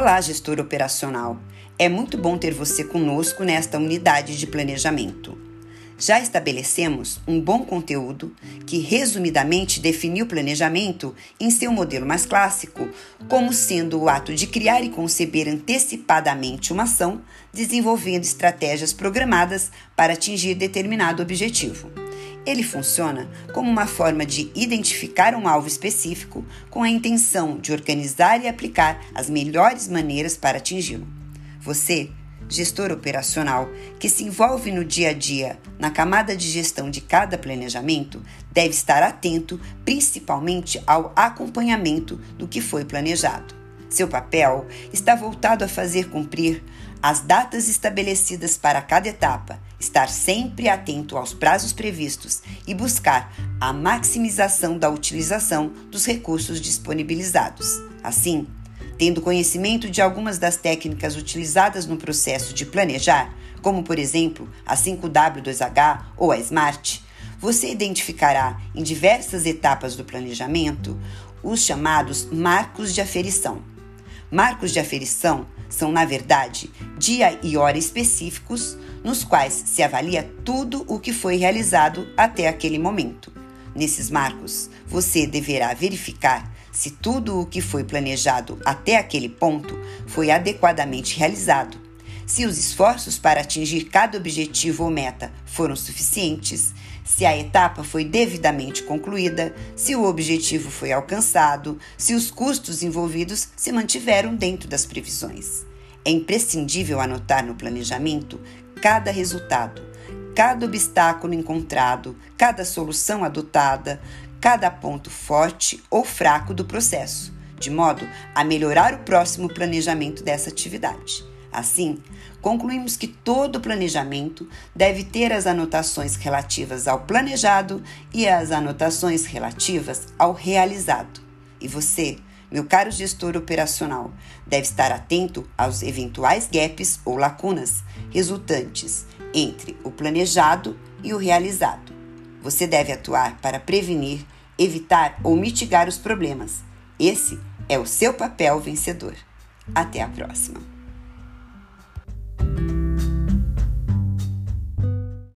Olá, gestor operacional. É muito bom ter você conosco nesta unidade de planejamento. Já estabelecemos um bom conteúdo que, resumidamente, definiu o planejamento em seu modelo mais clássico como sendo o ato de criar e conceber antecipadamente uma ação, desenvolvendo estratégias programadas para atingir determinado objetivo. Ele funciona como uma forma de identificar um alvo específico com a intenção de organizar e aplicar as melhores maneiras para atingi-lo. Você, gestor operacional, que se envolve no dia a dia na camada de gestão de cada planejamento, deve estar atento principalmente ao acompanhamento do que foi planejado. Seu papel está voltado a fazer cumprir as datas estabelecidas para cada etapa, estar sempre atento aos prazos previstos e buscar a maximização da utilização dos recursos disponibilizados. Assim, tendo conhecimento de algumas das técnicas utilizadas no processo de planejar, como por exemplo a 5W2H ou a SMART, você identificará em diversas etapas do planejamento os chamados marcos de aferição. Marcos de aferição são, na verdade, dia e hora específicos nos quais se avalia tudo o que foi realizado até aquele momento. Nesses marcos, você deverá verificar se tudo o que foi planejado até aquele ponto foi adequadamente realizado, se os esforços para atingir cada objetivo ou meta foram suficientes, se a etapa foi devidamente concluída, se o objetivo foi alcançado, se os custos envolvidos se mantiveram dentro das previsões. É imprescindível anotar no planejamento cada resultado, cada obstáculo encontrado, cada solução adotada, cada ponto forte ou fraco do processo, de modo a melhorar o próximo planejamento dessa atividade. Assim, concluímos que todo planejamento deve ter as anotações relativas ao planejado e as anotações relativas ao realizado. E você, meu caro gestor operacional, deve estar atento aos eventuais gaps ou lacunas resultantes entre o planejado e o realizado. Você deve atuar para prevenir, evitar ou mitigar os problemas. Esse é o seu papel vencedor. Até a próxima!